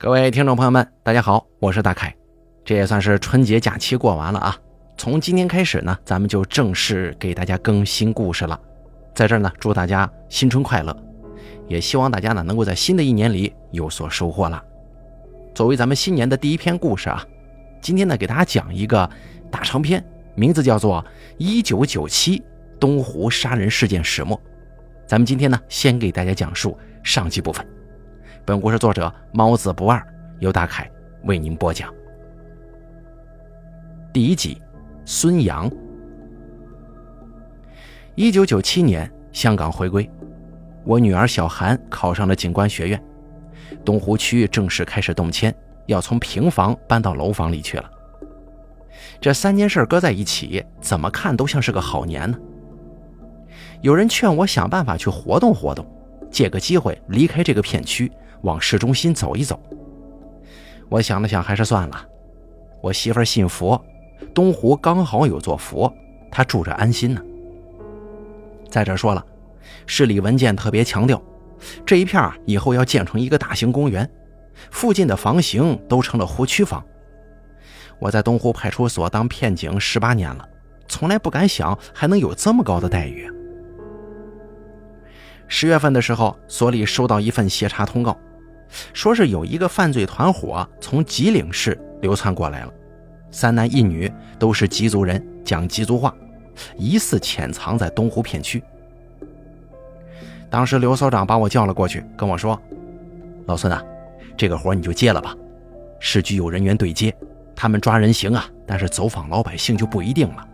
各位听众朋友们，大家好，我是大凯。这也算是春节假期过完了啊。从今天开始呢，咱们就正式给大家更新故事了。在这儿呢，祝大家新春快乐，也希望大家呢能够在新的一年里有所收获了。作为咱们新年的第一篇故事啊，今天呢给大家讲一个大长篇，名字叫做《一九九七东湖杀人事件始末》。咱们今天呢，先给大家讲述上集部分。本故事作者猫子不二，由大凯为您播讲。第一集，孙杨。一九九七年，香港回归，我女儿小韩考上了警官学院，东湖区域正式开始动迁，要从平房搬到楼房里去了。这三件事搁在一起，怎么看都像是个好年呢。有人劝我想办法去活动活动，借个机会离开这个片区。往市中心走一走。我想了想，还是算了。我媳妇信佛，东湖刚好有座佛，她住着安心呢。再者说了，市里文件特别强调，这一片啊以后要建成一个大型公园，附近的房型都成了湖区房。我在东湖派出所当片警十八年了，从来不敢想还能有这么高的待遇。十月份的时候，所里收到一份协查通告。说是有一个犯罪团伙从吉林市流窜过来了，三男一女，都是吉族人，讲吉族话，疑似潜藏在东湖片区。当时刘所长把我叫了过去，跟我说：“老孙啊，这个活你就接了吧。市局有人员对接，他们抓人行啊，但是走访老百姓就不一定了。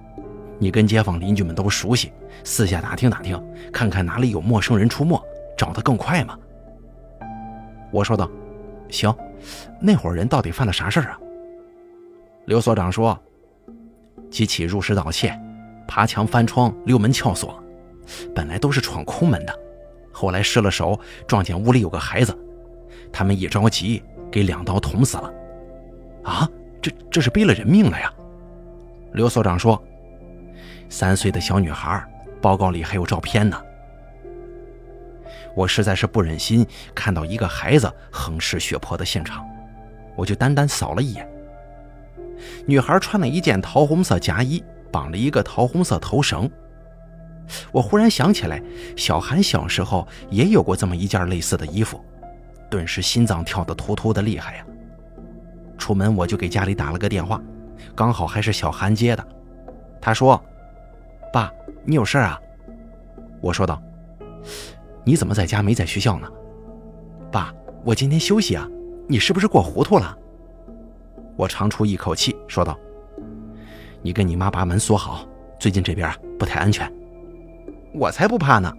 你跟街坊邻居们都熟悉，私下打听打听，看看哪里有陌生人出没，找得更快嘛。”我说道：“行，那伙人到底犯了啥事儿啊？”刘所长说：“几起入室盗窃，爬墙翻窗，溜门撬锁，本来都是闯空门的，后来失了手，撞见屋里有个孩子，他们一着急给两刀捅死了。啊，这这是背了人命了呀！”刘所长说：“三岁的小女孩，报告里还有照片呢。”我实在是不忍心看到一个孩子横尸血泊的现场，我就单单扫了一眼。女孩穿了一件桃红色夹衣，绑了一个桃红色头绳。我忽然想起来，小韩小时候也有过这么一件类似的衣服，顿时心脏跳得突突的厉害呀。出门我就给家里打了个电话，刚好还是小韩接的。他说：“爸，你有事啊？”我说道。你怎么在家没在学校呢？爸，我今天休息啊。你是不是过糊涂了？我长出一口气，说道：“你跟你妈把门锁好，最近这边不太安全。”我才不怕呢。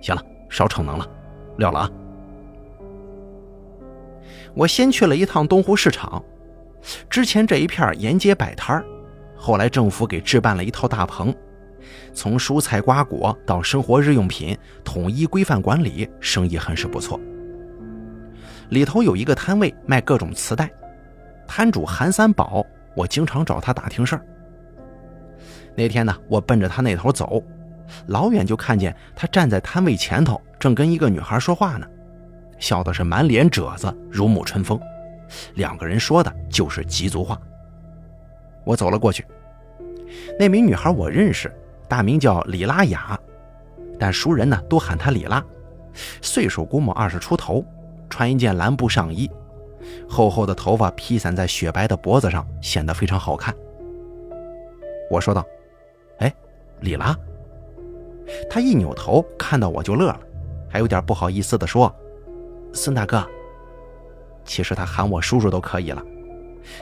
行了，少逞能了，撂了啊。我先去了一趟东湖市场，之前这一片沿街摆摊后来政府给置办了一套大棚。从蔬菜瓜果到生活日用品，统一规范管理，生意很是不错。里头有一个摊位卖各种磁带，摊主韩三宝，我经常找他打听事儿。那天呢，我奔着他那头走，老远就看见他站在摊位前头，正跟一个女孩说话呢，笑的是满脸褶子，如沐春风。两个人说的就是吉族话。我走了过去，那名女孩我认识。大名叫李拉雅，但熟人呢都喊他李拉。岁数估摸二十出头，穿一件蓝布上衣，厚厚的头发披散在雪白的脖子上，显得非常好看。我说道：“哎，李拉。”他一扭头看到我就乐了，还有点不好意思的说：“孙大哥。”其实他喊我叔叔都可以了，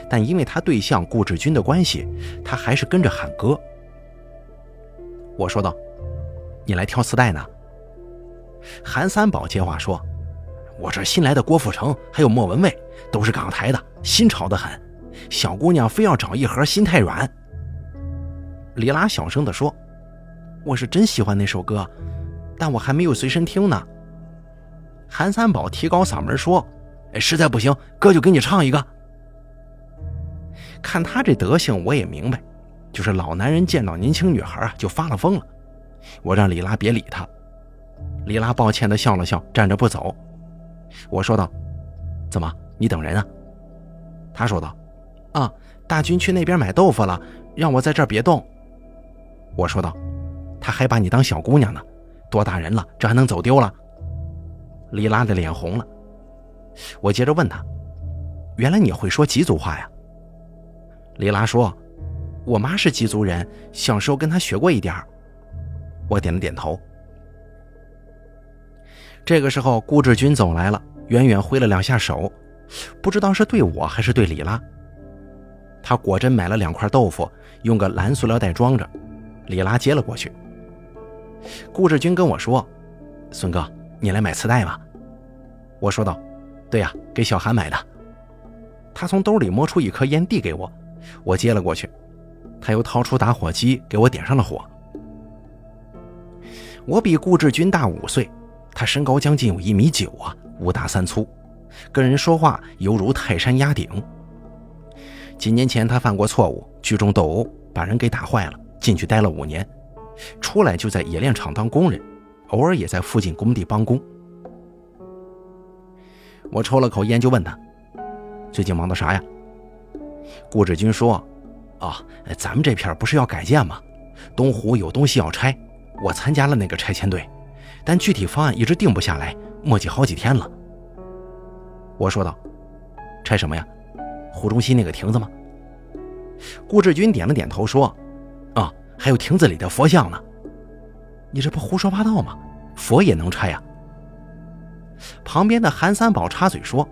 但因为他对象顾志军的关系，他还是跟着喊哥。我说道：“你来挑磁带呢？”韩三宝接话说：“我这新来的郭富城还有莫文蔚都是港台的，新潮的很。小姑娘非要找一盒心太软。”李拉小声的说：“我是真喜欢那首歌，但我还没有随身听呢。”韩三宝提高嗓门说：“实在不行，哥就给你唱一个。”看他这德行，我也明白。就是老男人见到年轻女孩啊，就发了疯了。我让李拉别理他。李拉抱歉的笑了笑，站着不走。我说道：“怎么，你等人啊。”他说道：“啊，大军去那边买豆腐了，让我在这儿别动。”我说道：“他还把你当小姑娘呢，多大人了，这还能走丢了？”李拉的脸红了。我接着问他：“原来你会说彝族话呀？”李拉说：“我妈是吉族人，小时候跟她学过一点儿我点了点头。这个时候，顾志军走来了，远远挥了两下手，不知道是对我还是对李拉。他果真买了两块豆腐，用个蓝塑料袋装着，李拉接了过去。顾志军跟我说：“孙哥，你来买磁带吧？”我说道：“对呀，给小韩买的。”他从兜里摸出一颗烟递给我，我接了过去。他又掏出打火机给我点上了火。我比顾志军大五岁。他身高将近有一米九啊，五大三粗，跟人说话犹如泰山压顶。几年前他犯过错误，聚众斗殴，把人给打坏了，进去待了五年，出来就在冶炼厂当工人，偶尔也在附近工地帮工。我抽了口烟就问他：“最近忙的啥呀？”顾志军说：“啊，咱们这片不是要改建吗？东湖有东西要拆，我参加了那个拆迁队。”但具体方案一直定不下来，磨叽好几天了。我说道：“拆什么呀？湖中心那个亭子吗？”顾志军点了点头说：“啊，还有亭子里的佛像呢。你这不胡说八道吗？佛也能拆呀？”旁边的韩三宝插嘴说：“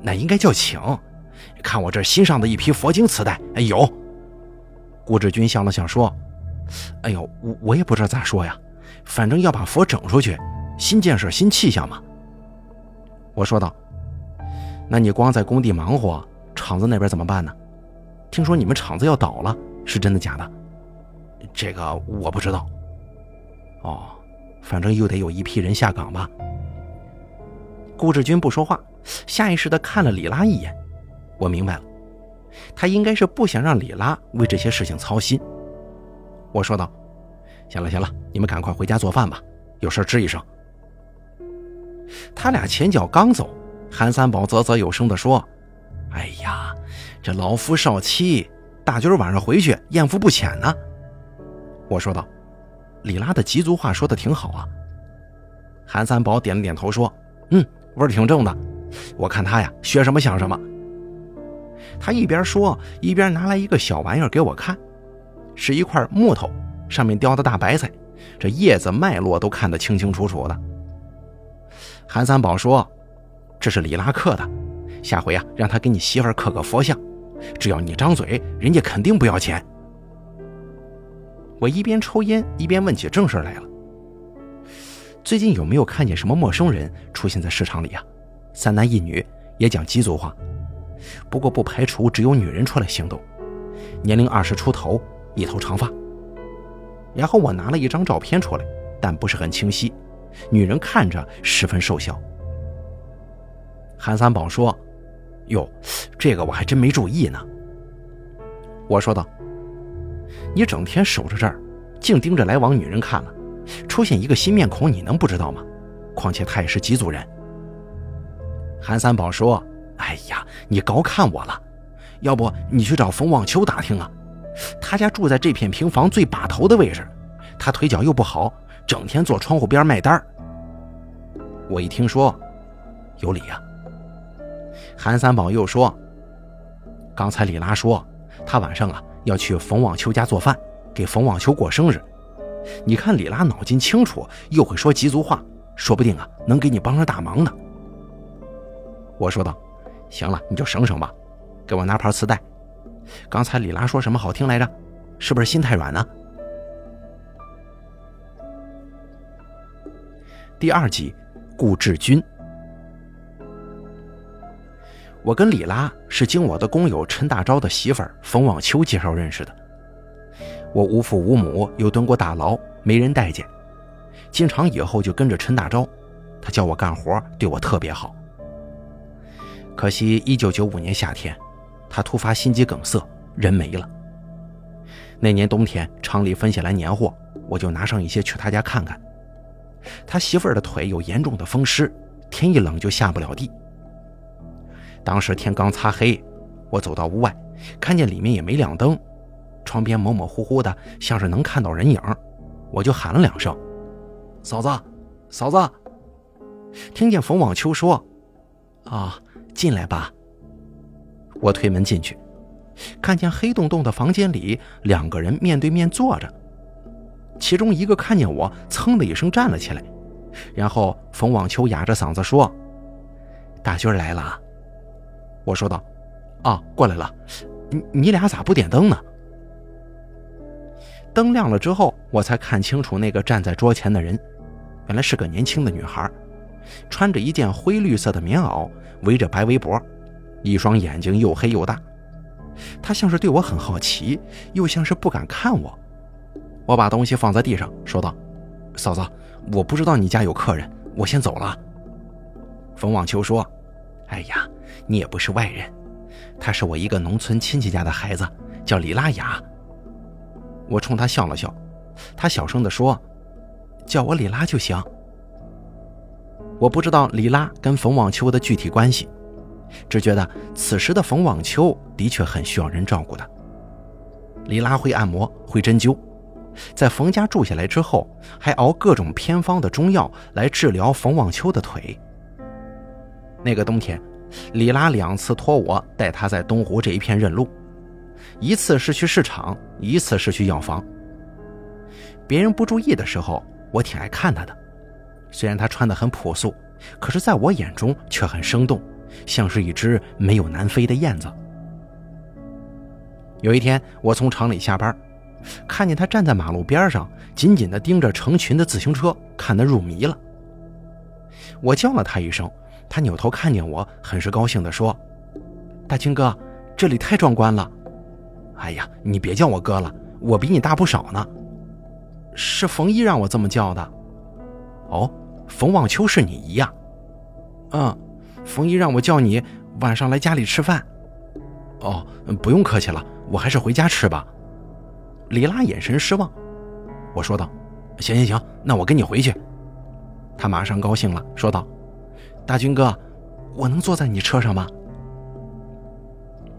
那应该叫请。看我这新上的一批佛经磁带，哎有。”顾志军想了想说：“哎呦，我我也不知道咋说呀。”反正要把佛整出去，新建设新气象嘛。我说道：“那你光在工地忙活，厂子那边怎么办呢？听说你们厂子要倒了，是真的假的？”这个我不知道。哦，反正又得有一批人下岗吧。顾志军不说话，下意识地看了李拉一眼。我明白了，他应该是不想让李拉为这些事情操心。我说道。行了行了，你们赶快回家做饭吧，有事吱一声。他俩前脚刚走，韩三宝啧啧有声地说：“哎呀，这老夫少妻，大军晚上回去艳福不浅呢。”我说道：“李拉的吉族话说的挺好啊。”韩三宝点了点头说：“嗯，味儿挺正的。我看他呀，学什么像什么。”他一边说，一边拿来一个小玩意儿给我看，是一块木头。上面雕的大白菜，这叶子脉络都看得清清楚楚的。韩三宝说：“这是李拉克的，下回啊，让他给你媳妇刻个佛像，只要你张嘴，人家肯定不要钱。”我一边抽烟一边问起正事来了：“最近有没有看见什么陌生人出现在市场里呀？三男一女，也讲彝族话，不过不排除只有女人出来行动，年龄二十出头，一头长发。”然后我拿了一张照片出来，但不是很清晰。女人看着十分瘦小。韩三宝说：“哟，这个我还真没注意呢。”我说道：“你整天守着这儿，净盯着来往女人看了，出现一个新面孔，你能不知道吗？况且他也是吉族人。”韩三宝说：“哎呀，你高看我了，要不你去找冯望秋打听啊。”他家住在这片平房最把头的位置，他腿脚又不好，整天坐窗户边卖单我一听说，有理呀。韩三宝又说：“刚才李拉说，他晚上啊要去冯望秋家做饭，给冯望秋过生日。你看李拉脑筋清楚，又会说吉族话，说不定啊能给你帮上大忙呢。”我说道：“行了，你就省省吧，给我拿盘磁带。”刚才李拉说什么好听来着？是不是心太软呢？第二集，顾志军。我跟李拉是经我的工友陈大钊的媳妇儿冯望秋介绍认识的。我无父无母，又蹲过大牢，没人待见，进厂以后就跟着陈大钊，他教我干活，对我特别好。可惜一九九五年夏天。他突发心肌梗塞，人没了。那年冬天，厂里分下来年货，我就拿上一些去他家看看。他媳妇儿的腿有严重的风湿，天一冷就下不了地。当时天刚擦黑，我走到屋外，看见里面也没亮灯，窗边模模糊糊的，像是能看到人影，我就喊了两声：“嫂子，嫂子。”听见冯网秋说：“啊，进来吧。”我推门进去，看见黑洞洞的房间里两个人面对面坐着，其中一个看见我，噌的一声站了起来，然后冯网秋哑着嗓子说：“大军来了。”我说道：“啊，过来了，你你俩咋不点灯呢？”灯亮了之后，我才看清楚那个站在桌前的人，原来是个年轻的女孩，穿着一件灰绿色的棉袄，围着白围脖，一双眼睛又黑又大。他像是对我很好奇，又像是不敢看我。我把东西放在地上，说道：“嫂子，我不知道你家有客人，我先走了。”冯望秋说：“哎呀。”你也不是外人，他是我一个农村亲戚家的孩子，叫李拉雅。我冲他笑了笑，他小声地说：“叫我李拉就行。”我不知道李拉跟冯望秋的具体关系，只觉得此时的冯望秋的确很需要人照顾的。李拉会按摩，会针灸，在冯家住下来之后，还熬各种偏方的中药来治疗冯望秋的腿。那个冬天。李拉两次托我带他在东湖这一片认路，一次是去市场，一次是去药房。别人不注意的时候，我挺爱看他的。虽然他穿得很朴素，可是在我眼中却很生动，像是一只没有南飞的燕子。有一天，我从厂里下班，看见他站在马路边上，紧紧地盯着成群的自行车，看得入迷了。我叫了他一声。他扭头看见我，很是高兴地说：“大军哥，这里太壮观了。”“哎呀，你别叫我哥了，我比你大不少呢。”“是冯一让我这么叫的。”“哦，冯望秋是你姨呀？”“嗯，冯姨让我叫你晚上来家里吃饭。”“哦，不用客气了，我还是回家吃吧。”李拉眼神失望，我说道：“行行行，那我跟你回去。”他马上高兴了，说道。大军哥，我能坐在你车上吗？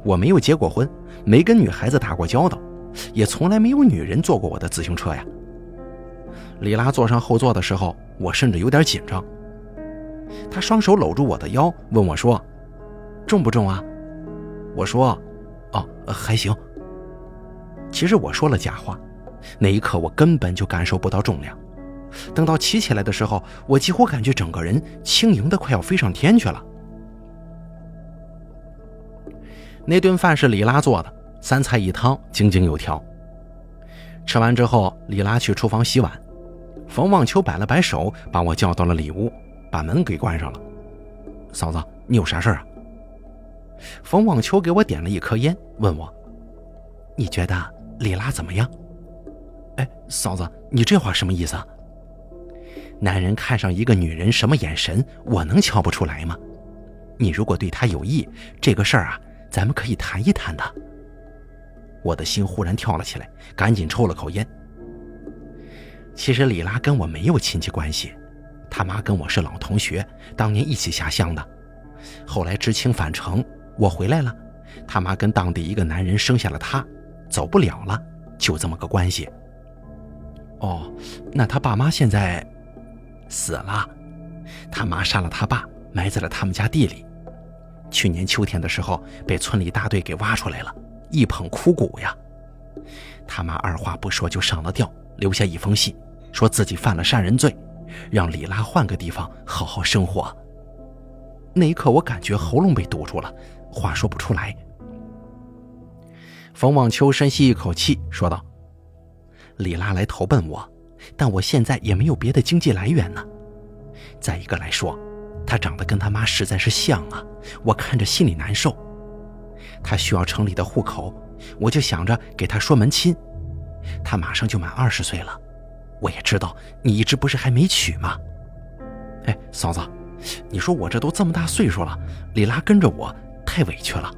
我没有结过婚，没跟女孩子打过交道，也从来没有女人坐过我的自行车呀。李拉坐上后座的时候，我甚至有点紧张。他双手搂住我的腰，问我说：“重不重啊？”我说：“哦，还行。”其实我说了假话，那一刻我根本就感受不到重量。等到骑起来的时候，我几乎感觉整个人轻盈的快要飞上天去了。那顿饭是李拉做的，三菜一汤，井井有条。吃完之后，李拉去厨房洗碗，冯望秋摆了摆手，把我叫到了里屋，把门给关上了。嫂子，你有啥事啊？冯望秋给我点了一颗烟，问我：“你觉得李拉怎么样？”哎，嫂子，你这话什么意思啊？男人看上一个女人什么眼神，我能瞧不出来吗？你如果对她有意，这个事儿啊，咱们可以谈一谈的。我的心忽然跳了起来，赶紧抽了口烟。其实李拉跟我没有亲戚关系，他妈跟我是老同学，当年一起下乡的。后来知青返城，我回来了，他妈跟当地一个男人生下了他，走不了了，就这么个关系。哦，那他爸妈现在？死了，他妈杀了他爸，埋在了他们家地里。去年秋天的时候，被村里大队给挖出来了，一捧枯骨呀。他妈二话不说就上了吊，留下一封信，说自己犯了杀人罪，让李拉换个地方好好生活。那一刻，我感觉喉咙被堵住了，话说不出来。冯望秋深吸一口气，说道：“李拉来投奔我。”但我现在也没有别的经济来源呢。再一个来说，他长得跟他妈实在是像啊，我看着心里难受。他需要城里的户口，我就想着给他说门亲。他马上就满二十岁了，我也知道你一直不是还没娶吗？哎，嫂子，你说我这都这么大岁数了，李拉跟着我太委屈了。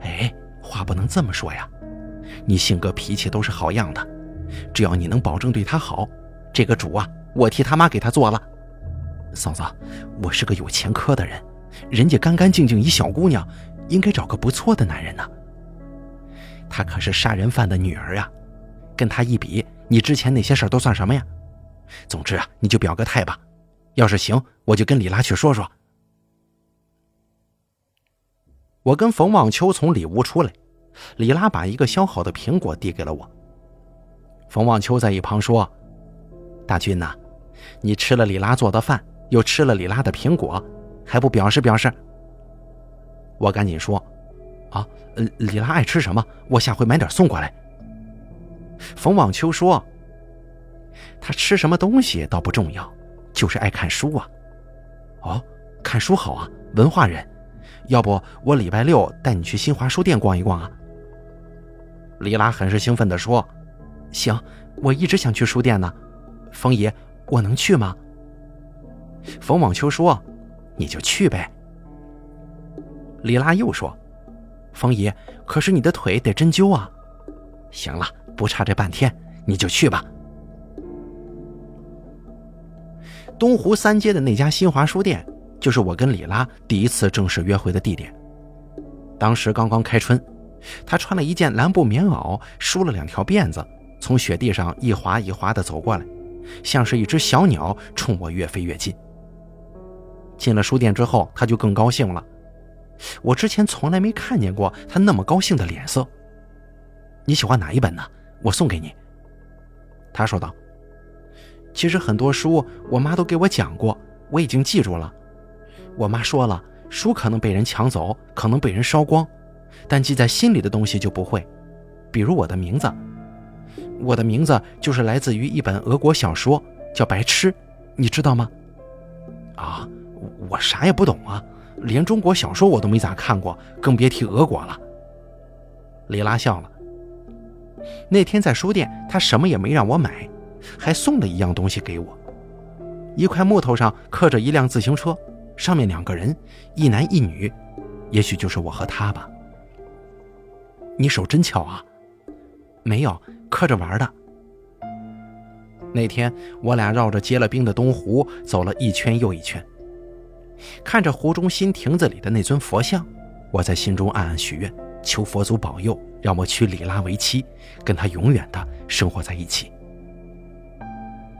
哎，话不能这么说呀，你性格脾气都是好样的。只要你能保证对她好，这个主啊，我替他妈给他做了。嫂子，我是个有前科的人，人家干干净净一小姑娘，应该找个不错的男人呢。她可是杀人犯的女儿呀，跟他一比，你之前那些事儿都算什么呀？总之啊，你就表个态吧。要是行，我就跟李拉去说说。我跟冯望秋从里屋出来，李拉把一个削好的苹果递给了我。冯望秋在一旁说：“大军呐，你吃了李拉做的饭，又吃了李拉的苹果，还不表示表示？”我赶紧说：“啊，李拉爱吃什么，我下回买点送过来。”冯望秋说：“他吃什么东西倒不重要。”就是爱看书啊，哦，看书好啊，文化人。要不我礼拜六带你去新华书店逛一逛啊？李拉很是兴奋地说：“行，我一直想去书店呢。冯爷，我能去吗？”冯网秋说：“你就去呗。”李拉又说：“冯爷，可是你的腿得针灸啊。”行了，不差这半天，你就去吧。东湖三街的那家新华书店，就是我跟李拉第一次正式约会的地点。当时刚刚开春，他穿了一件蓝布棉袄，梳了两条辫子，从雪地上一滑一滑地走过来，像是一只小鸟冲我越飞越近。进了书店之后，他就更高兴了。我之前从来没看见过他那么高兴的脸色。你喜欢哪一本呢？我送给你。他说道。其实很多书，我妈都给我讲过，我已经记住了。我妈说了，书可能被人抢走，可能被人烧光，但记在心里的东西就不会。比如我的名字，我的名字就是来自于一本俄国小说，叫《白痴》，你知道吗？啊，我啥也不懂啊，连中国小说我都没咋看过，更别提俄国了。李拉笑了。那天在书店，他什么也没让我买。还送了一样东西给我，一块木头上刻着一辆自行车，上面两个人，一男一女，也许就是我和他吧。你手真巧啊，没有刻着玩的。那天我俩绕着结了冰的东湖走了一圈又一圈，看着湖中心亭子里的那尊佛像，我在心中暗暗许愿，求佛祖保佑，让我娶李拉为妻，跟她永远的生活在一起。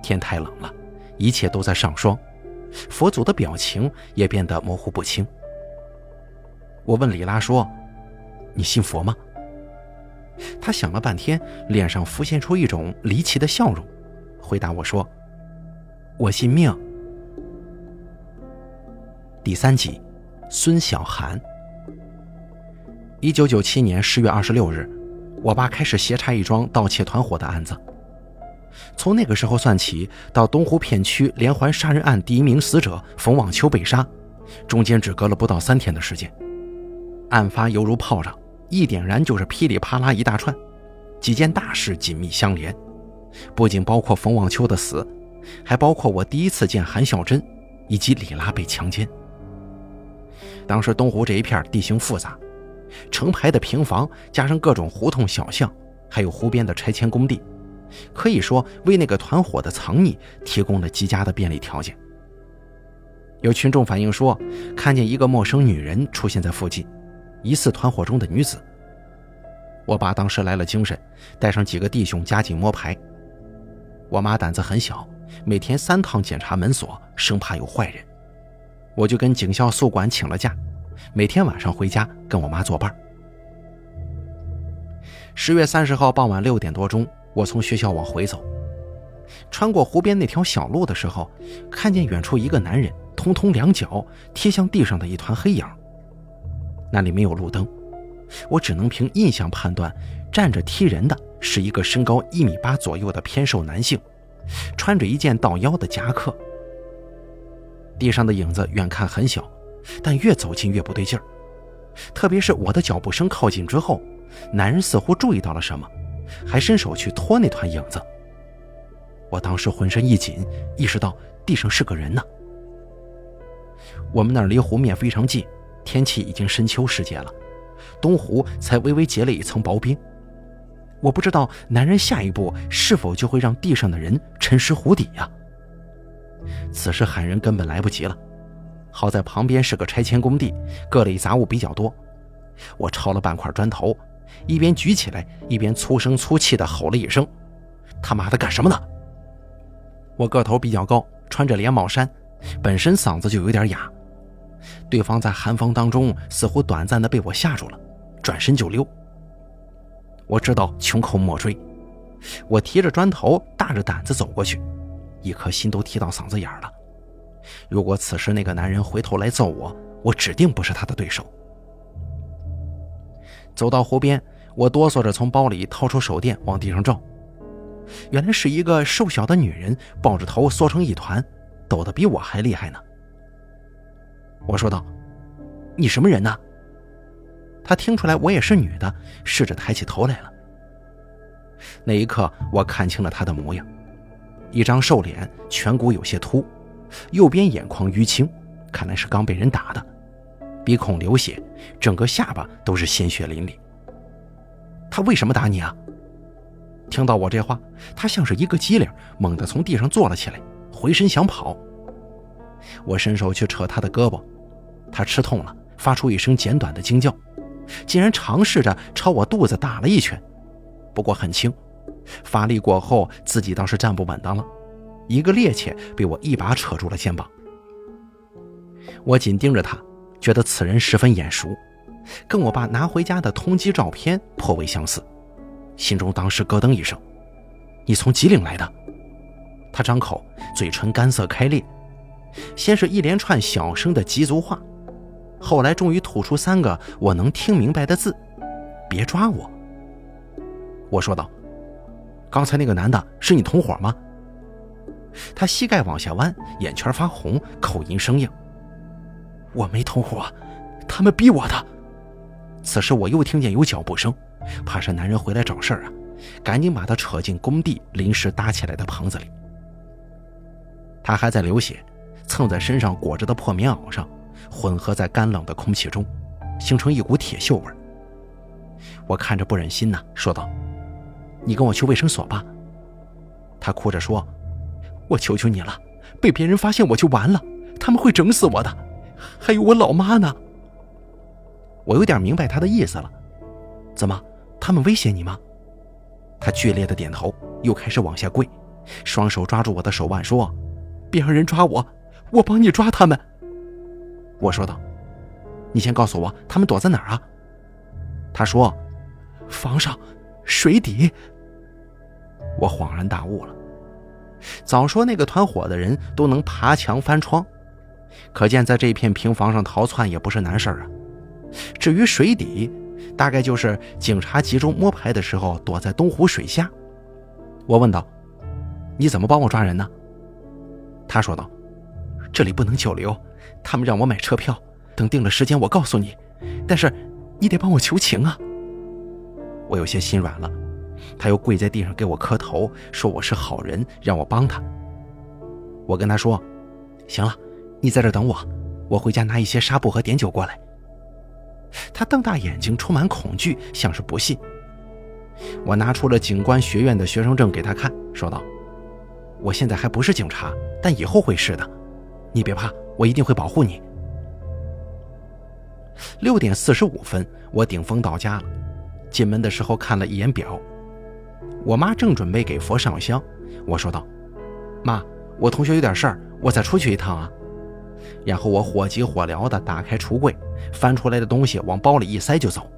天太冷了，一切都在上霜，佛祖的表情也变得模糊不清。我问李拉说：“你信佛吗？”他想了半天，脸上浮现出一种离奇的笑容，回答我说：“我信命。”第三集，孙小涵。一九九七年十月二十六日，我爸开始协查一桩盗窃团伙的案子。从那个时候算起，到东湖片区连环杀人案第一名死者冯网秋被杀，中间只隔了不到三天的时间。案发犹如炮仗，一点燃就是噼里啪啦一大串，几件大事紧密相连，不仅包括冯网秋的死，还包括我第一次见韩孝珍，以及李拉被强奸。当时东湖这一片地形复杂，成排的平房加上各种胡同小巷，还有湖边的拆迁工地。可以说为那个团伙的藏匿提供了极佳的便利条件。有群众反映说，看见一个陌生女人出现在附近，疑似团伙中的女子。我爸当时来了精神，带上几个弟兄加紧摸排。我妈胆子很小，每天三趟检查门锁，生怕有坏人。我就跟警校宿管请了假，每天晚上回家跟我妈作伴。十月三十号傍晚六点多钟。我从学校往回走，穿过湖边那条小路的时候，看见远处一个男人通通两脚贴向地上的一团黑影。那里没有路灯，我只能凭印象判断，站着踢人的是一个身高一米八左右的偏瘦男性，穿着一件到腰的夹克。地上的影子远看很小，但越走近越不对劲儿，特别是我的脚步声靠近之后，男人似乎注意到了什么。还伸手去拖那团影子，我当时浑身一紧，意识到地上是个人呢。我们那儿离湖面非常近，天气已经深秋时节了，东湖才微微结了一层薄冰。我不知道男人下一步是否就会让地上的人沉尸湖底呀。此时喊人根本来不及了，好在旁边是个拆迁工地，各类杂物比较多。我抄了半块砖头，一边举起来，一边粗声粗气地吼了一声：“他妈的干什么呢？”我个头比较高，穿着连帽衫，本身嗓子就有点哑。对方在寒风当中似乎短暂地被我吓住了，转身就溜。我知道穷寇莫追，我提着砖头，大着胆子走过去，一颗心都提到嗓子眼了。如果此时那个男人回头来揍我，我指定不是他的对手。走到湖边，我哆嗦着从包里掏出手电往地上照，原来是一个瘦小的女人抱着头缩成一团，抖得比我还厉害呢。我说道：“你什么人呢？”他听出来我也是女的，试着抬起头来了。那一刻，我看清了她的模样：一张瘦脸，颧骨有些凸，右边眼眶淤青，看来是刚被人打的，鼻孔流血，整个下巴都是鲜血淋漓。他为什么打你啊？听到我这话，他像是一个机灵，猛地从地上坐了起来，回身想跑。我伸手去扯他的胳膊。他吃痛了，发出一声简短的惊叫，竟然尝试着朝我肚子打了一拳，不过很轻，发力过后自己倒是站不稳当了，一个趔趄被我一把扯住了肩膀。我紧盯着他，觉得此人十分眼熟，跟我爸拿回家的通缉照片颇为相似，心中当时咯噔一声：“你从吉林来的？”他张口，嘴唇干涩开裂，先是一连串小声的吉族话。后来终于吐出三个我能听明白的字：“别抓我。”我说道：“刚才那个男的是你同伙吗？”他膝盖往下弯，眼圈发红，口音生硬：“我没同伙，他们逼我的。”此时我又听见有脚步声，怕是男人回来找事儿啊，赶紧把他扯进工地临时搭起来的棚子里。他还在流血，蹭在身上裹着的破棉袄上。混合在干冷的空气中，形成一股铁锈味。我看着不忍心呐，说道：“你跟我去卫生所吧。”他哭着说：“我求求你了，被别人发现我就完了，他们会整死我的，还有我老妈呢。”我有点明白他的意思了，怎么，他们威胁你吗？他剧烈的点头，又开始往下跪，双手抓住我的手腕说：“别让人抓我，我帮你抓他们。”我说道：“你先告诉我，他们躲在哪儿啊？”他说：“房上，水底。”我恍然大悟了。早说那个团伙的人都能爬墙翻窗，可见在这片平房上逃窜也不是难事儿啊。至于水底，大概就是警察集中摸排的时候躲在东湖水下。我问道：“你怎么帮我抓人呢？”他说道：“这里不能久留。”他们让我买车票，等定了时间我告诉你。但是，你得帮我求情啊！我有些心软了。他又跪在地上给我磕头，说我是好人，让我帮他。我跟他说：“行了，你在这等我，我回家拿一些纱布和碘酒过来。”他瞪大眼睛，充满恐惧，像是不信。我拿出了警官学院的学生证给他看，说道：“我现在还不是警察，但以后会是的，你别怕。”我一定会保护你。六点四十五分，我顶风到家了。进门的时候看了一眼表，我妈正准备给佛上香。我说道：“妈，我同学有点事儿，我再出去一趟啊。”然后我火急火燎地打开橱柜，翻出来的东西往包里一塞就走。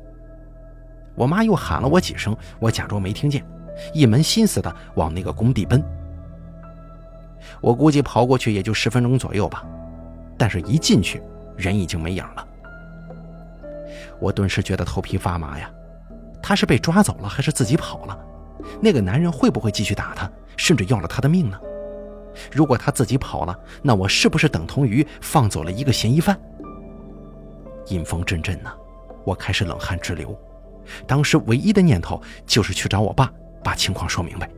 我妈又喊了我几声，我假装没听见，一门心思地往那个工地奔。我估计跑过去也就十分钟左右吧。但是，一进去，人已经没影了。我顿时觉得头皮发麻呀！他是被抓走了，还是自己跑了？那个男人会不会继续打他，甚至要了他的命呢？如果他自己跑了，那我是不是等同于放走了一个嫌疑犯？阴风阵阵呐，我开始冷汗直流。当时唯一的念头就是去找我爸，把情况说明白。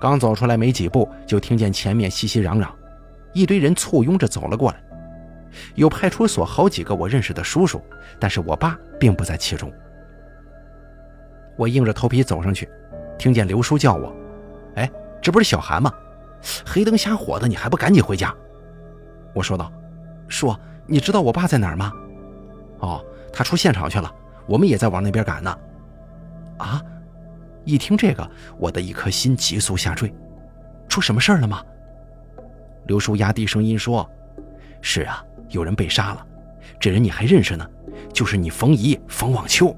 刚走出来没几步，就听见前面熙熙攘攘。一堆人簇拥着走了过来，有派出所好几个我认识的叔叔，但是我爸并不在其中。我硬着头皮走上去，听见刘叔叫我：“哎，这不是小韩吗？黑灯瞎火的，你还不赶紧回家？”我说道：“叔，你知道我爸在哪儿吗？”“哦，他出现场去了，我们也在往那边赶呢。”“啊！”一听这个，我的一颗心急速下坠。出什么事儿了吗？刘叔压低声音说：“是啊，有人被杀了。这人你还认识呢，就是你冯姨冯望秋。”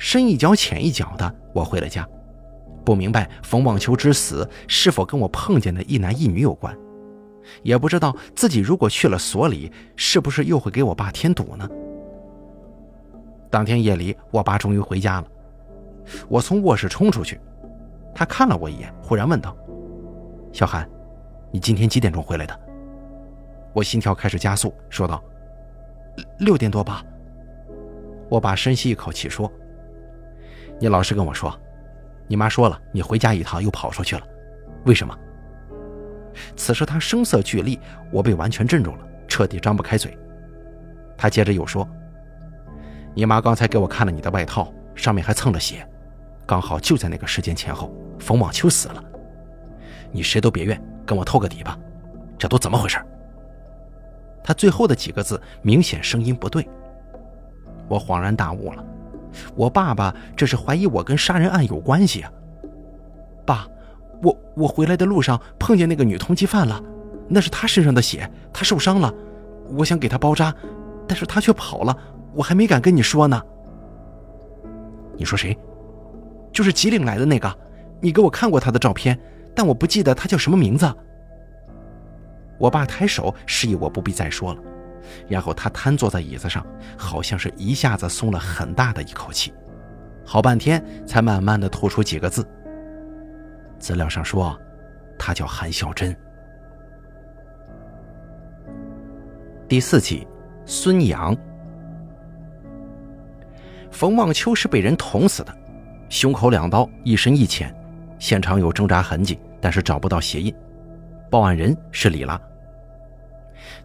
深一脚浅一脚的，我回了家，不明白冯望秋之死是否跟我碰见的一男一女有关，也不知道自己如果去了所里，是不是又会给我爸添堵呢？当天夜里，我爸终于回家了，我从卧室冲出去。他看了我一眼，忽然问道：“小韩，你今天几点钟回来的？”我心跳开始加速，说道：“六点多吧。”我爸深吸一口气说：“你老实跟我说，你妈说了，你回家一趟又跑出去了，为什么？”此时他声色俱厉，我被完全镇住了，彻底张不开嘴。他接着又说：“你妈刚才给我看了你的外套，上面还蹭了血。”刚好就在那个时间前后，冯望秋死了。你谁都别怨，跟我透个底吧，这都怎么回事？他最后的几个字明显声音不对。我恍然大悟了，我爸爸这是怀疑我跟杀人案有关系啊！爸，我我回来的路上碰见那个女通缉犯了，那是她身上的血，她受伤了，我想给她包扎，但是她却跑了，我还没敢跟你说呢。你说谁？就是吉岭来的那个，你给我看过他的照片，但我不记得他叫什么名字。我爸抬手示意我不必再说了，然后他瘫坐在椅子上，好像是一下子松了很大的一口气，好半天才慢慢的吐出几个字。资料上说，他叫韩小珍。第四集，孙杨，冯望秋是被人捅死的。胸口两刀，一深一浅，现场有挣扎痕迹，但是找不到鞋印。报案人是李拉。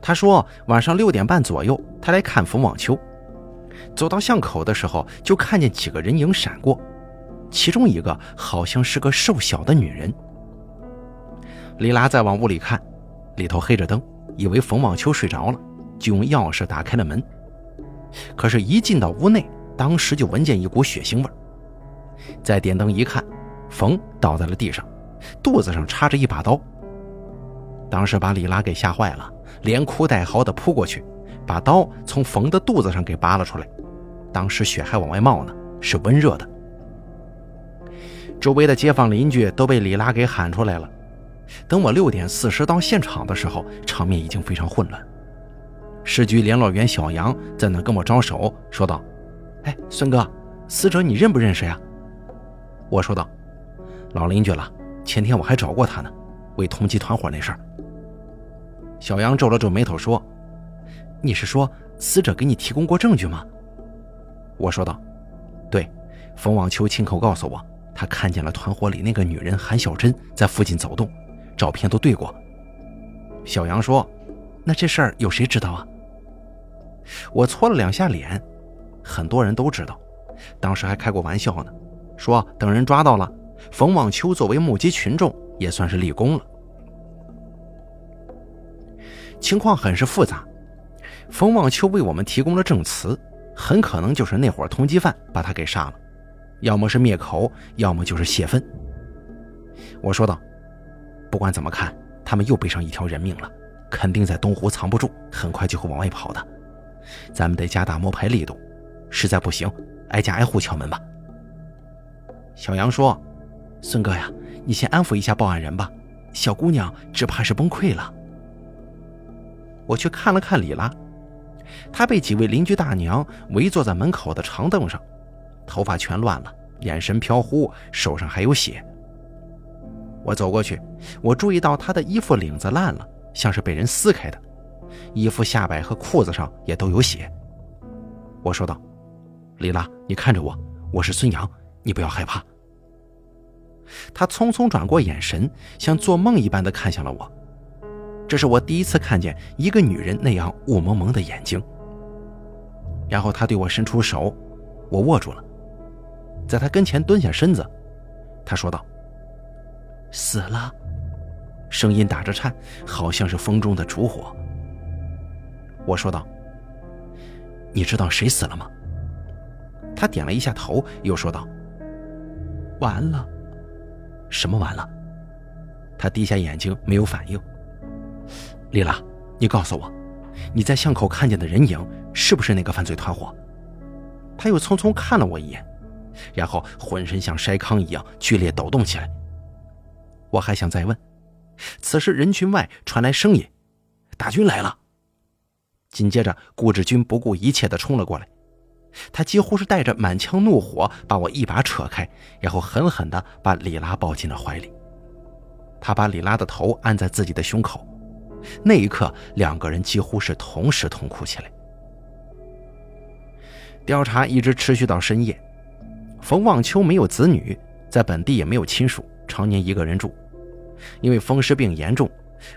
他说晚上六点半左右，他来看冯望秋，走到巷口的时候，就看见几个人影闪过，其中一个好像是个瘦小的女人。李拉再往屋里看，里头黑着灯，以为冯望秋睡着了，就用钥匙打开了门。可是，一进到屋内，当时就闻见一股血腥味儿。再点灯一看，冯倒在了地上，肚子上插着一把刀。当时把李拉给吓坏了，连哭带嚎的扑过去，把刀从冯的肚子上给拔了出来。当时血还往外冒呢，是温热的。周围的街坊邻居都被李拉给喊出来了。等我六点四十到现场的时候，场面已经非常混乱。市局联络员小杨在那跟我招手，说道：“哎，孙哥，死者你认不认识呀？”我说道：“老邻居了，前天我还找过他呢，为通缉团伙那事儿。”小杨皱了皱眉头说：“你是说死者给你提供过证据吗？”我说道：“对，冯望秋亲口告诉我，他看见了团伙里那个女人韩小珍在附近走动，照片都对过。”小杨说：“那这事儿有谁知道啊？”我搓了两下脸，很多人都知道，当时还开过玩笑呢。说等人抓到了，冯望秋作为目击群众也算是立功了。情况很是复杂，冯望秋为我们提供了证词，很可能就是那伙通缉犯把他给杀了，要么是灭口，要么就是泄愤。我说道：“不管怎么看，他们又背上一条人命了，肯定在东湖藏不住，很快就会往外跑的。咱们得加大摸排力度，实在不行，挨家挨户敲门吧。”小杨说：“孙哥呀，你先安抚一下报案人吧，小姑娘只怕是崩溃了。”我去看了看李拉，她被几位邻居大娘围坐在门口的长凳上，头发全乱了，眼神飘忽，手上还有血。我走过去，我注意到她的衣服领子烂了，像是被人撕开的，衣服下摆和裤子上也都有血。我说道：“李拉，你看着我，我是孙杨。”你不要害怕。他匆匆转过眼神，像做梦一般的看向了我。这是我第一次看见一个女人那样雾蒙蒙的眼睛。然后他对我伸出手，我握住了，在他跟前蹲下身子。他说道：“死了。”声音打着颤，好像是风中的烛火。我说道：“你知道谁死了吗？”他点了一下头，又说道：“完了，什么完了？”他低下眼睛，没有反应。丽拉，你告诉我，你在巷口看见的人影是不是那个犯罪团伙？他又匆匆看了我一眼，然后浑身像筛糠一样剧烈抖动起来。我还想再问，此时人群外传来声音：“大军来了！”紧接着，顾志军不顾一切地冲了过来。他几乎是带着满腔怒火，把我一把扯开，然后狠狠地把李拉抱进了怀里。他把李拉的头按在自己的胸口，那一刻，两个人几乎是同时痛哭起来。调查一直持续到深夜。冯望秋没有子女，在本地也没有亲属，常年一个人住。因为风湿病严重，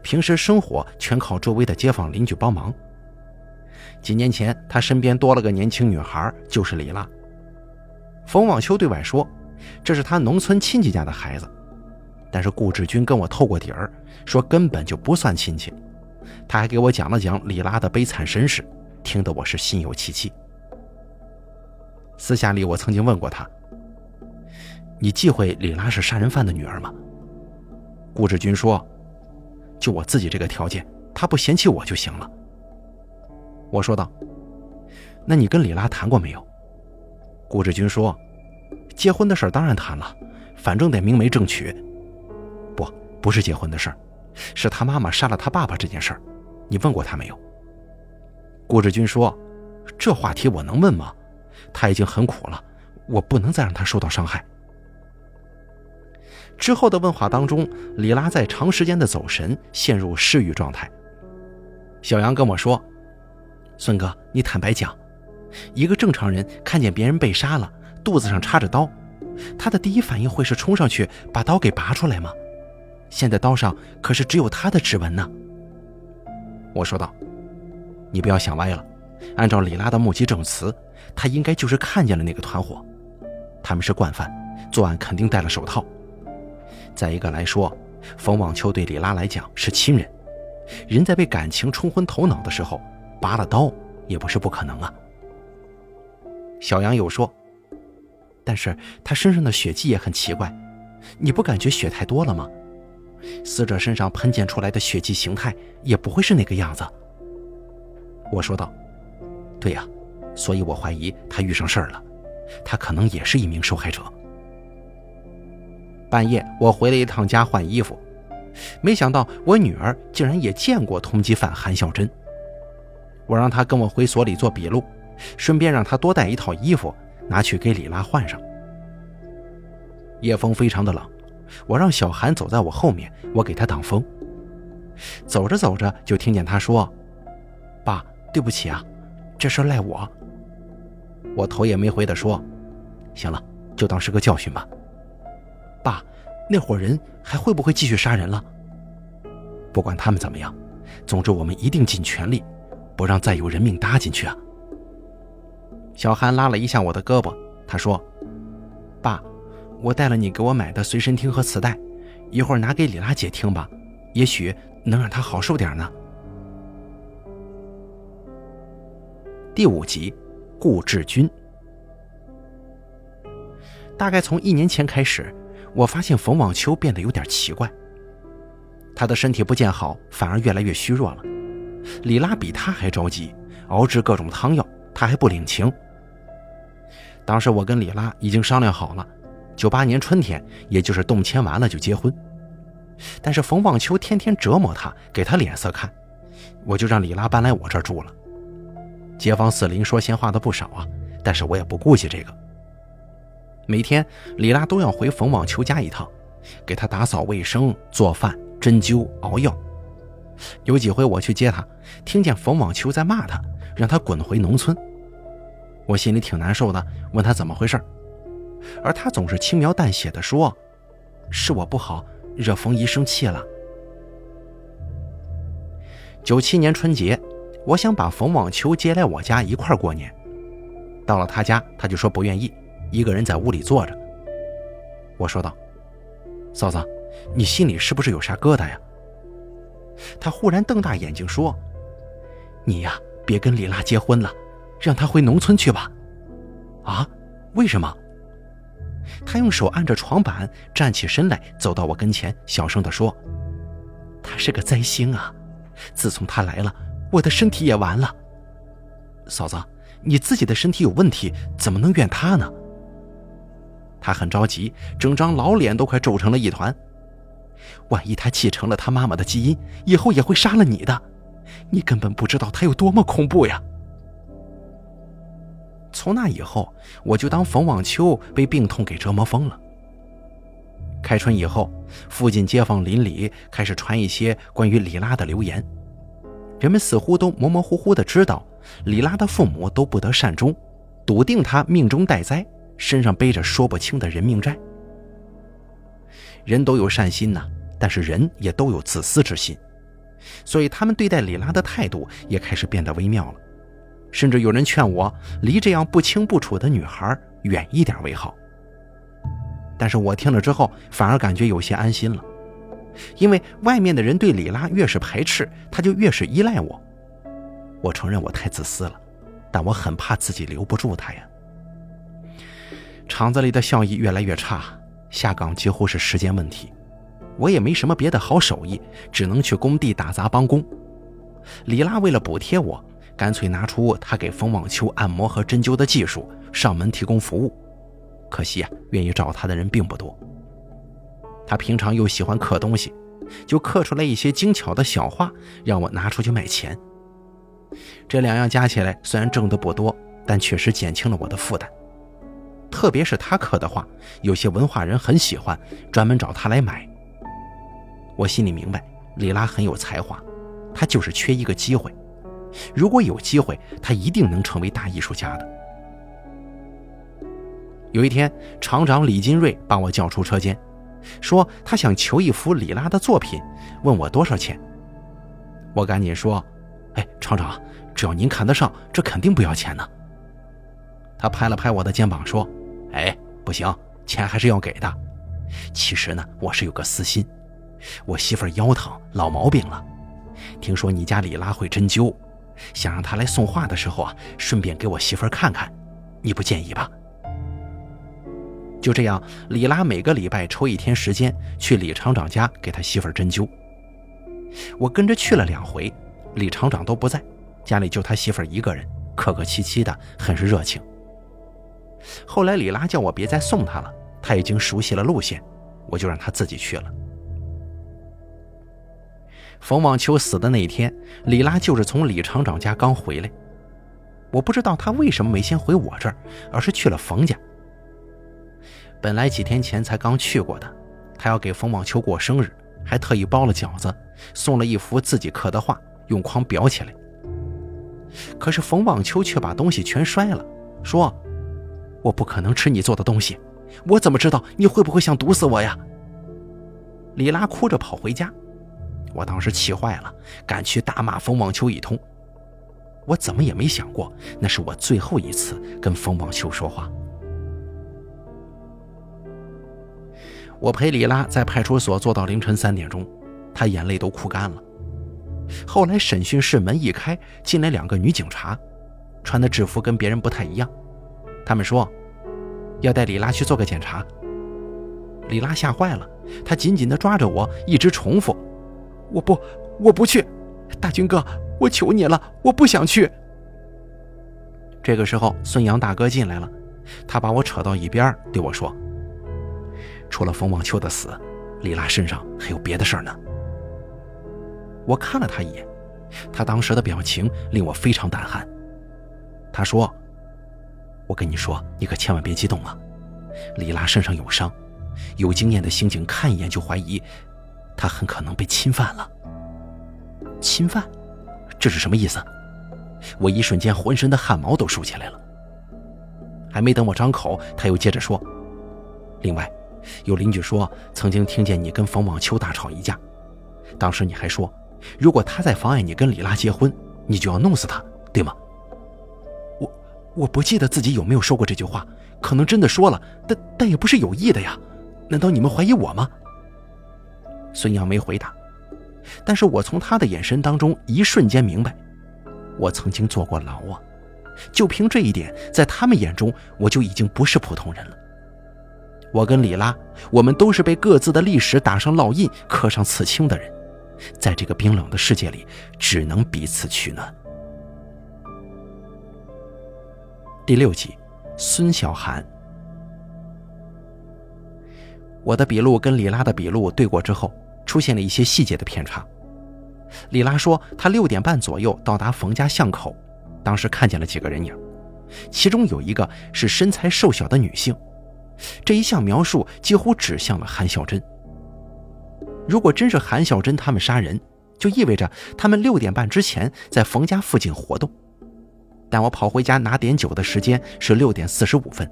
平时生活全靠周围的街坊邻居帮忙。几年前，他身边多了个年轻女孩，就是李拉。冯望秋对外说，这是他农村亲戚家的孩子，但是顾志军跟我透过底儿，说根本就不算亲戚。他还给我讲了讲李拉的悲惨身世，听得我是心有戚戚。私下里，我曾经问过他：“你忌讳李拉是杀人犯的女儿吗？”顾志军说：“就我自己这个条件，他不嫌弃我就行了。”我说道：“那你跟李拉谈过没有？”顾志军说：“结婚的事当然谈了，反正得明媒正娶。不，是结婚的事儿，是他妈妈杀了他爸爸这件事儿，你问过他没有？”顾志军说：“这话题我能问吗？他已经很苦了，我不能再让他受到伤害。”之后的问话当中，李拉在长时间的走神，陷入失语状态。小杨跟我说。孙哥，你坦白讲，一个正常人看见别人被杀了，肚子上插着刀，他的第一反应会是冲上去把刀给拔出来吗？现在刀上可是只有他的指纹呢。我说道：“你不要想歪了，按照李拉的目击证词，他应该就是看见了那个团伙，他们是惯犯，作案肯定戴了手套。再一个来说，冯望秋对李拉来讲是亲人，人在被感情冲昏头脑的时候。”拔了刀也不是不可能啊。小杨又说：“但是他身上的血迹也很奇怪，你不感觉血太多了吗？死者身上喷溅出来的血迹形态也不会是那个样子。”我说道：“对呀，所以我怀疑他遇上事儿了，他可能也是一名受害者。”半夜我回了一趟家换衣服，没想到我女儿竟然也见过通缉犯韩孝珍。我让她跟我回所里做笔录，顺便让她多带一套衣服，拿去给李拉换上。夜风非常的冷，我让小韩走在我后面，我给他挡风。走着走着，就听见他说：“爸，对不起啊，这事赖我。”我头也没回的说：“行了，就当是个教训吧。”爸，那伙人还会不会继续杀人了？不管他们怎么样，总之我们一定尽全力。不让再有人命搭进去啊！小韩拉了一下我的胳膊，他说：“，我带了你给我买的随身听和磁带，一会儿拿给李拉姐听吧，也许能让她好受点呢。”第五集，顾志军。大概从一年前开始，我发现冯望秋变得有点奇怪，他的身体不见好，反而越来越虚弱了。李拉比他还着急，熬制各种汤药，他还不领情。当时我跟李拉已经商量好了，九八年春天，也就是动迁完了就结婚。但是冯望秋天天折磨他，给他脸色看，我就让李拉搬来我这住了。街坊四邻说闲话的不少啊，但是我也不顾忌这个。每天李拉都要回冯望秋家一趟，给他打扫卫生、做饭、针灸、熬药。有几回我去接他，听见冯网秋在骂他，让他滚回农村。我心里挺难受的，问他怎么回事，而他总是轻描淡写的说：“是我不好，惹冯姨生气了。”九七年春节，我想把冯网秋接来我家一块过年。到了他家，他就说不愿意，一个人在屋里坐着。我说道：“嫂子，你心里是不是有啥疙瘩呀？他忽然瞪大眼睛说：“你呀，别跟李拉结婚了，让她回农村去吧。”啊？为什么？他用手按着床板，站起身来，走到我跟前，小声地说：“他是个灾星啊！自从他来了，我的身体也完了。嫂子，你自己的身体有问题，怎么能怨他呢？”他很着急，整张老脸都快皱成了一团。万一他继承了他妈妈的基因，以后也会杀了你的。你根本不知道他有多么恐怖呀！从那以后，我就当冯望秋被病痛给折磨疯了。开春以后，附近街坊邻里开始传一些关于李拉的流言，人们似乎都模模糊糊的知道，李拉的父母都不得善终，笃定他命中带灾，身上背着说不清的人命债。人都有善心呐，但是人也都有自私之心，所以他们对待李拉的态度也开始变得微妙了。甚至有人劝我离这样不清不楚的女孩远一点为好。但是我听了之后，反而感觉有些安心了，因为外面的人对李拉越是排斥，他就越是依赖我。我承认我太自私了，但我很怕自己留不住他呀。厂子里的效益越来越差，下岗几乎是时间问题。我也没什么别的好手艺，只能去工地打杂帮工。李拉为了补贴我。干脆拿出他给冯网秋按摩和针灸的技术，上门提供服务。可惜啊，愿意找他的人并不多。他平常又喜欢刻东西，就刻出来一些精巧的小画，让我拿出去卖钱。这两样加起来，虽然挣得不多，但确实减轻了我的负担。特别是他刻的画，有些文化人很喜欢，专门找他来买。我心里明白，李拉很有才华，他就是缺一个机会。如果有机会，他一定能成为大艺术家的。有一天，厂长李金瑞把我叫出车间，说他想求一幅李拉的作品，问我多少钱。我赶紧说：“哎，厂长，只要您看得上，这肯定不要钱呢。”他拍了拍我的肩膀说：“哎，不行，钱还是要给的。其实呢，我是有个私心，我媳妇腰疼，老毛病了，听说你家李拉会针灸。”想让他来送画的时候啊，顺便给我媳妇看看，你不介意吧？就这样，李拉每个礼拜抽一天时间去李厂长家给他媳妇儿针灸。我跟着去了两回，李厂长都不在，家里就他媳妇儿一个人，客客气气的，很是热情。后来李拉叫我别再送他了，他已经熟悉了路线，我就让他自己去了。冯望秋死的那一天，李拉就是从李厂长家刚回来。我不知道他为什么没先回我这儿，而是去了冯家。本来几天前才刚去过的，他要给冯望秋过生日，还特意包了饺子，送了一幅自己刻的画，用框裱起来。可是冯望秋却把东西全摔了，说：“我不可能吃你做的东西，我怎么知道你会不会想毒死我呀？”李拉哭着跑回家。我当时气坏了，赶去大骂冯望秋一通。我怎么也没想过，那是我最后一次跟冯望秋说话。我陪李拉在派出所坐到凌晨三点钟，她眼泪都哭干了。后来审讯室门一开，进来两个女警察，穿的制服跟别人不太一样。他们说要带李拉去做个检查。李拉吓坏了，她紧紧地抓着我，一直重复。我不，我不去，大军哥，我求你了，我不想去。这个时候，孙杨大哥进来了，他把我扯到一边，对我说：“除了冯望秋的死，李拉身上还有别的事儿呢。”我看了他一眼，他当时的表情令我非常胆寒。他说：“我跟你说，你可千万别激动啊，李拉身上有伤，有经验的刑警看一眼就怀疑。”他很可能被侵犯了。侵犯，这是什么意思？我一瞬间浑身的汗毛都竖起来了。还没等我张口，他又接着说：“另外，有邻居说曾经听见你跟冯望秋大吵一架，当时你还说，如果他再妨碍你跟李拉结婚，你就要弄死他，对吗？”我我不记得自己有没有说过这句话，可能真的说了，但但也不是有意的呀。难道你们怀疑我吗？孙杨没回答，但是我从他的眼神当中一瞬间明白，我曾经坐过牢啊！就凭这一点，在他们眼中，我就已经不是普通人了。我跟李拉，我们都是被各自的历史打上烙印、刻上刺青的人，在这个冰冷的世界里，只能彼此取暖。第六集，孙小涵。我的笔录跟李拉的笔录对过之后，出现了一些细节的偏差。李拉说，她六点半左右到达冯家巷口，当时看见了几个人影，其中有一个是身材瘦小的女性。这一项描述几乎指向了韩小珍。如果真是韩小珍他们杀人，就意味着他们六点半之前在冯家附近活动。但我跑回家拿点酒的时间是六点四十五分，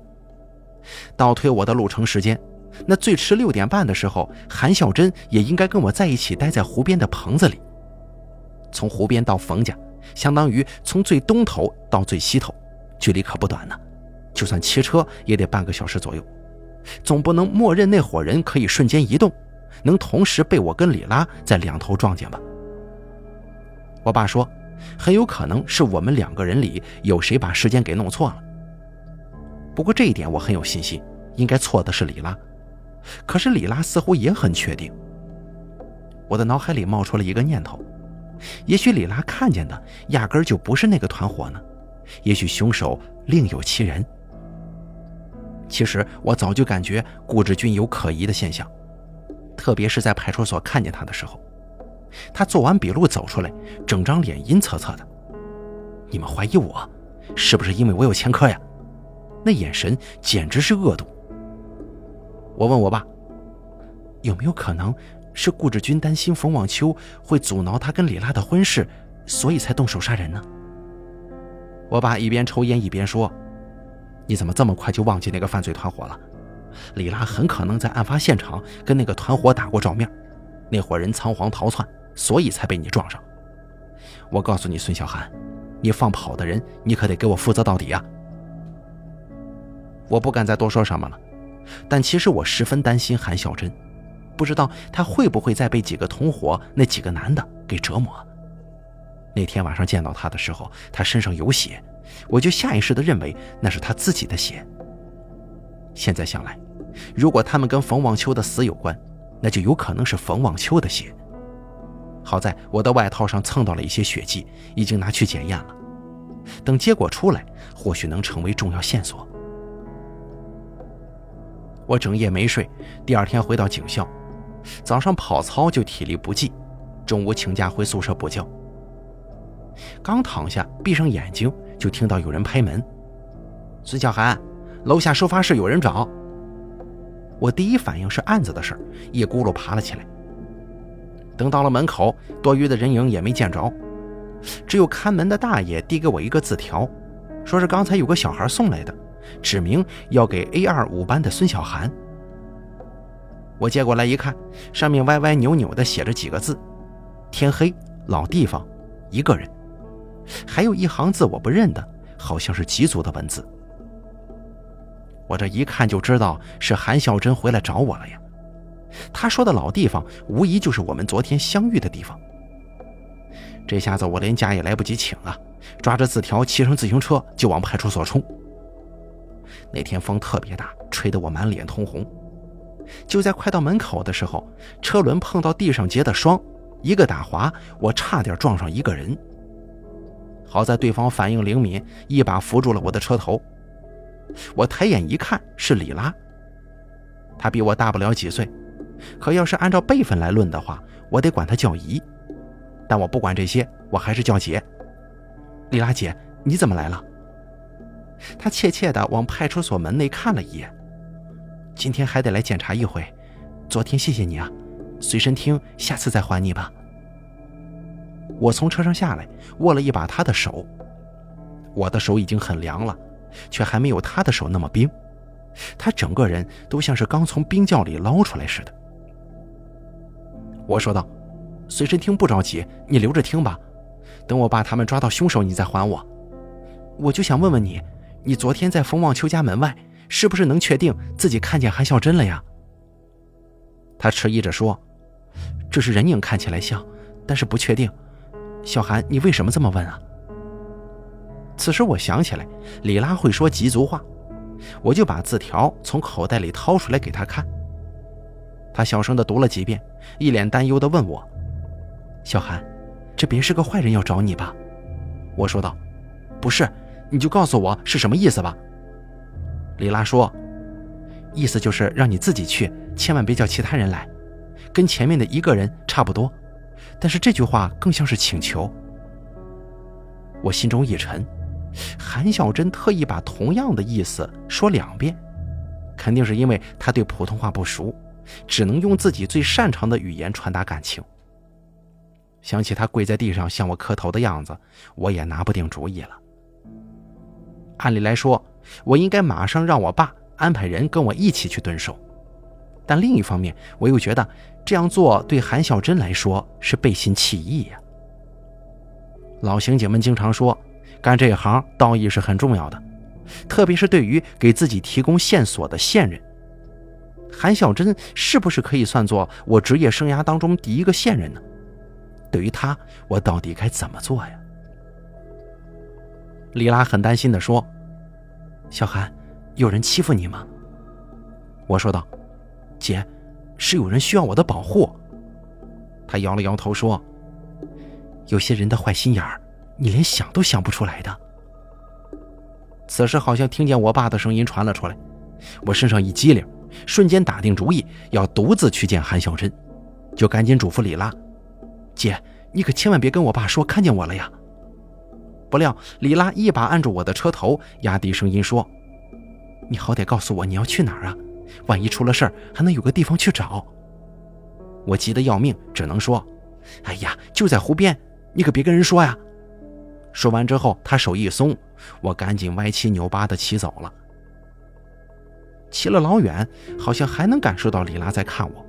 倒推我的路程时间，那最迟六点半的时候，韩小珍也应该跟我在一起待在湖边的棚子里。从湖边到冯家，相当于从最东头到最西头，距离可不短呢。就算骑车也得半个小时左右。总不能默认那伙人可以瞬间移动，能同时被我跟李拉在两头撞见吧？我爸说，很有可能是我们两个人里有谁把时间给弄错了。不过这一点我很有信心，应该错的是李拉。可是李拉似乎也很确定。我的脑海里冒出了一个念头：也许李拉看见的压根就不是那个团伙呢，也许凶手另有其人。其实我早就感觉顾志军有可疑的现象，特别是在派出所看见他的时候，他做完笔录走出来，整张脸阴恻恻的。你们怀疑我，是不是因为我有前科呀？那眼神简直是恶毒。我问我爸，有没有可能是顾志军担心冯望秋会阻挠他跟李拉的婚事，所以才动手杀人呢？我爸一边抽烟一边说。你怎么这么快就忘记那个犯罪团伙了？李拉很可能在案发现场跟那个团伙打过照面，那伙人仓皇逃窜，所以才被你撞上。我告诉你，孙小涵，你放跑的人，你可得给我负责到底啊！我不敢再多说什么了，但其实我十分担心韩小珍，不知道她会不会再被几个同伙那几个男的给折磨。那天晚上见到她的时候，她身上有血。我就下意识地认为那是他自己的血。现在想来，如果他们跟冯望秋的死有关，那就有可能是冯望秋的血。好在我的外套上蹭到了一些血迹，已经拿去检验了。等结果出来，或许能成为重要线索。我整夜没睡，第二天回到警校，早上跑操就体力不济，中午请假回宿舍补觉。刚躺下，闭上眼睛。就听到有人拍门，孙小涵，楼下收发室有人找。我第一反应是案子的事，一咕噜爬了起来。等到了门口，多余的人影也没见着，只有看门的大爷递给我一个字条，说是刚才有个小孩送来的，指明要给 A 二五班的孙小涵。我接过来一看，上面歪歪扭扭的写着几个字：天黑，老地方，一个人。还有一行字我不认得，好像是彝族的文字。我这一看就知道是韩孝珍回来找我了呀。他说的老地方，无疑就是我们昨天相遇的地方。这下子我连假也来不及请啊，抓着字条骑上自行车就往派出所冲。那天风特别大，吹得我满脸通红。就在快到门口的时候，车轮碰到地上结的霜，一个打滑，我差点撞上一个人。好在对方反应灵敏，一把扶住了我的车头。我抬眼一看，是李拉。他比我大不了几岁，可要是按照辈分来论的话，我得管他叫姨。但我不管这些，我还是叫姐。李拉姐，你怎么来了？他怯怯地往派出所门内看了一眼。今天还得来检查一回，昨天谢谢你啊，随身听下次再还你吧。我从车上下来，握了一把他的手。我的手已经很凉了，却还没有他的手那么冰。他整个人都像是刚从冰窖里捞出来似的。我说道：“随身听不着急，你留着听吧。等我把他们抓到凶手，你再还我。我就想问问你，你昨天在冯望秋家门外，是不是能确定自己看见韩孝珍了呀？”他迟疑着说：“这是人影，看起来像。”但是不确定。小韩，你为什么这么问啊？此时我想起来，李拉会说彝族话，我就把字条从口袋里掏出来给他看。他小声的读了几遍，一脸担忧的问我：“小韩，这别是个坏人要找你吧？”我说道：“不是，你就告诉我是什么意思吧。”李拉说：“意思就是让你自己去，千万别叫其他人来，跟前面的一个人差不多。”但是这句话更像是请求。我心中一沉，韩小珍特意把同样的意思说两遍，肯定是因为他对普通话不熟，只能用自己最擅长的语言传达感情。想起他跪在地上向我磕头的样子，我也拿不定主意了。按理来说，我应该马上让我爸安排人跟我一起去蹲守，但另一方面，我又觉得。这样做对韩小珍来说是背信弃义呀。老刑警们经常说，干这一行道义是很重要的，特别是对于给自己提供线索的线人。韩小珍是不是可以算作我职业生涯当中第一个线人呢？对于他，我到底该怎么做呀？李拉很担心地说：“小韩，有人欺负你吗？”我说道：“姐。”是有人需要我的保护，他摇了摇头说：“有些人的坏心眼儿，你连想都想不出来的。”此时好像听见我爸的声音传了出来，我身上一激灵，瞬间打定主意要独自去见韩小珍，就赶紧嘱咐李拉：“姐，你可千万别跟我爸说看见我了呀！”不料李拉一把按住我的车头，压低声音说：“你好歹告诉我你要去哪儿啊！”万一出了事儿，还能有个地方去找。我急得要命，只能说：“哎呀，就在湖边，你可别跟人说呀。”说完之后，他手一松，我赶紧歪七扭八的骑走了。骑了老远，好像还能感受到李拉在看我，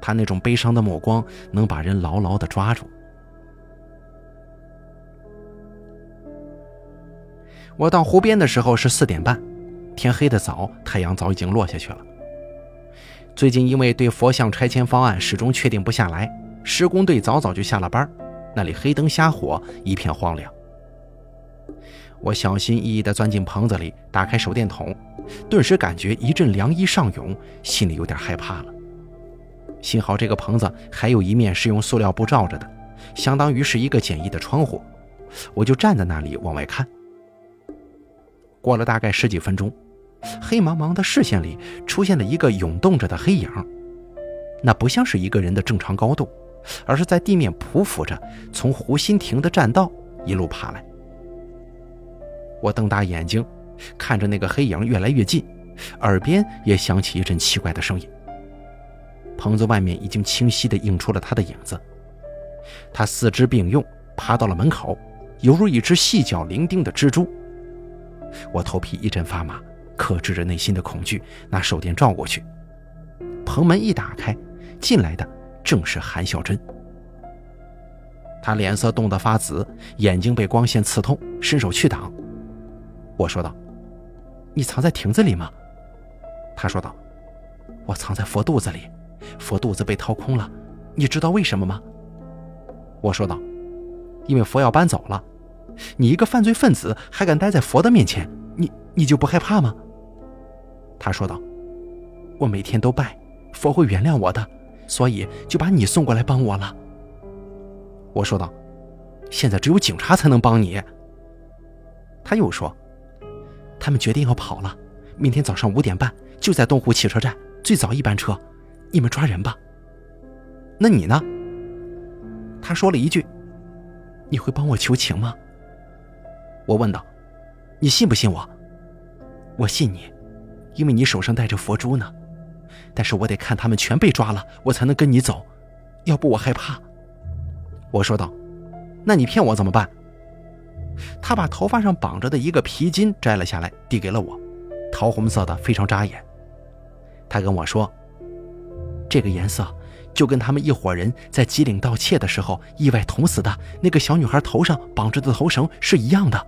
他那种悲伤的目光能把人牢牢的抓住。我到湖边的时候是四点半。天黑的早，太阳早已经落下去了。最近因为对佛像拆迁方案始终确定不下来，施工队早早就下了班，那里黑灯瞎火，一片荒凉。我小心翼翼地钻进棚子里，打开手电筒，顿时感觉一阵凉意上涌，心里有点害怕了。幸好这个棚子还有一面是用塑料布罩着的，相当于是一个简易的窗户，我就站在那里往外看。过了大概十几分钟，黑茫茫的视线里出现了一个涌动着的黑影，那不像是一个人的正常高度，而是在地面匍匐着，从湖心亭的栈道一路爬来。我瞪大眼睛，看着那个黑影越来越近，耳边也响起一阵奇怪的声音。棚子外面已经清晰地映出了他的影子，他四肢并用，爬到了门口，犹如一只细脚伶仃的蜘蛛。我头皮一阵发麻，克制着内心的恐惧，拿手电照过去。棚门一打开，进来的正是韩小珍。她脸色冻得发紫，眼睛被光线刺痛，伸手去挡。我说道：“你藏在亭子里吗？”她说道：“我藏在佛肚子里，佛肚子被掏空了。你知道为什么吗？”我说道：“因为佛要搬走了。”你一个犯罪分子还敢待在佛的面前？你你就不害怕吗？他说道：“我每天都拜，佛会原谅我的，所以就把你送过来帮我了。”我说道：“现在只有警察才能帮你。”他又说：“他们决定要跑了，明天早上五点半就在东湖汽车站，最早一班车，你们抓人吧。”那你呢？他说了一句：“你会帮我求情吗？”我问道：“你信不信我？”“我信你，因为你手上戴着佛珠呢。但是我得看他们全被抓了，我才能跟你走，要不我害怕。”我说道：“那你骗我怎么办？”他把头发上绑着的一个皮筋摘了下来，递给了我，桃红色的，非常扎眼。他跟我说：“这个颜色就跟他们一伙人在吉岭盗窃的时候意外捅死的那个小女孩头上绑着的头绳是一样的。”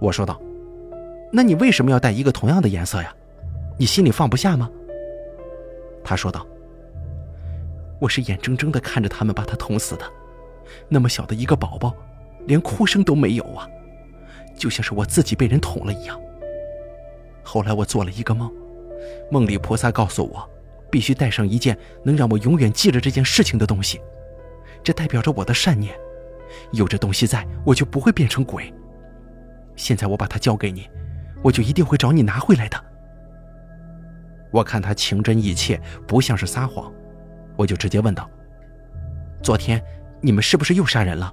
我说道：“那你为什么要戴一个同样的颜色呀？你心里放不下吗？”他说道：“我是眼睁睁地看着他们把他捅死的，那么小的一个宝宝，连哭声都没有啊，就像是我自己被人捅了一样。后来我做了一个梦，梦里菩萨告诉我，必须带上一件能让我永远记着这件事情的东西，这代表着我的善念，有这东西在，我就不会变成鬼。现在我把它交给你，我就一定会找你拿回来的。我看他情真意切，不像是撒谎，我就直接问道：“昨天你们是不是又杀人了？”